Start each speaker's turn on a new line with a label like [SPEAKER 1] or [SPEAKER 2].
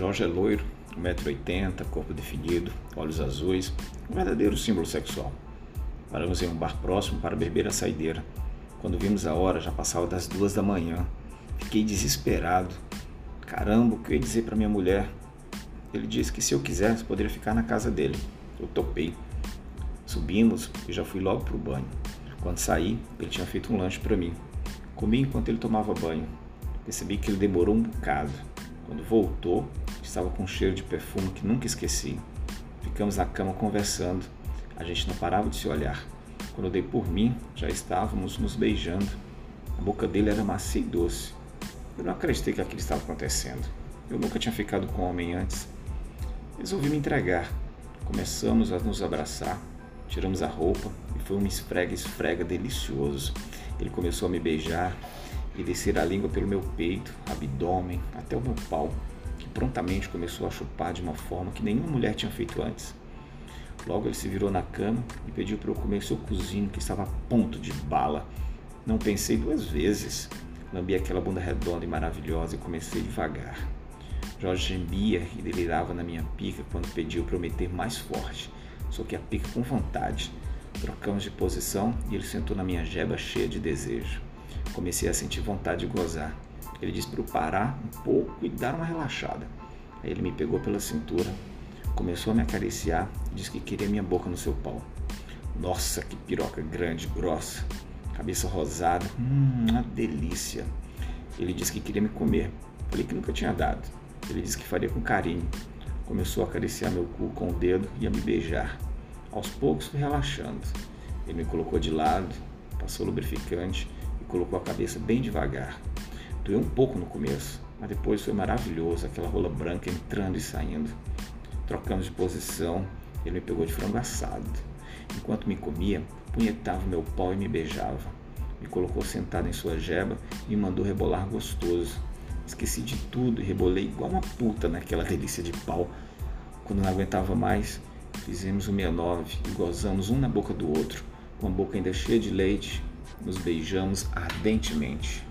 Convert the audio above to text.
[SPEAKER 1] Jorge é loiro, 1,80m, corpo definido, olhos azuis, um verdadeiro símbolo sexual. Paramos em um bar próximo para beber a saideira. Quando vimos a hora, já passava das duas da manhã. Fiquei desesperado. Caramba, o que eu ia dizer para minha mulher? Ele disse que se eu quisesse, poderia ficar na casa dele. Eu topei. Subimos e já fui logo para o banho. Quando saí, ele tinha feito um lanche para mim. Comi enquanto ele tomava banho. Percebi que ele demorou um bocado. Quando voltou, estava com um cheiro de perfume que nunca esqueci. Ficamos na cama conversando. A gente não parava de se olhar. Quando eu dei por mim, já estávamos nos beijando. A boca dele era macia e doce. Eu não acreditei que aquilo estava acontecendo. Eu nunca tinha ficado com um homem antes. Resolvi me entregar. Começamos a nos abraçar, tiramos a roupa e foi um esfrega-esfrega delicioso. Ele começou a me beijar e descer a língua pelo meu peito, abdômen, até o meu pau, que prontamente começou a chupar de uma forma que nenhuma mulher tinha feito antes. Logo ele se virou na cama e pediu para eu comer seu cozinho que estava a ponto de bala. Não pensei duas vezes. Lambi aquela bunda redonda e maravilhosa e comecei devagar. Jorge gemia e delirava na minha pica quando pediu para eu meter mais forte. Soquei a pica com vontade. Trocamos de posição e ele sentou na minha jeba cheia de desejo. Comecei a sentir vontade de gozar. Ele disse para eu parar um pouco e dar uma relaxada. Aí ele me pegou pela cintura, começou a me acariciar e disse que queria minha boca no seu pau. Nossa, que piroca grande, grossa, cabeça rosada, hum, uma delícia. Ele disse que queria me comer. Falei que nunca tinha dado. Ele disse que faria com carinho. Começou a acariciar meu cu com o dedo e a me beijar. Aos poucos fui relaxando. Ele me colocou de lado, passou lubrificante colocou a cabeça bem devagar. Doeu um pouco no começo, mas depois foi maravilhoso, aquela rola branca entrando e saindo. Trocamos de posição, ele me pegou de frango assado. Enquanto me comia, punhetava meu pau e me beijava. Me colocou sentado em sua jeba e me mandou rebolar gostoso. Esqueci de tudo e rebolei igual uma puta naquela delícia de pau. Quando não aguentava mais, fizemos o 69 e gozamos um na boca do outro, com a boca ainda cheia de leite, nos beijamos ardentemente.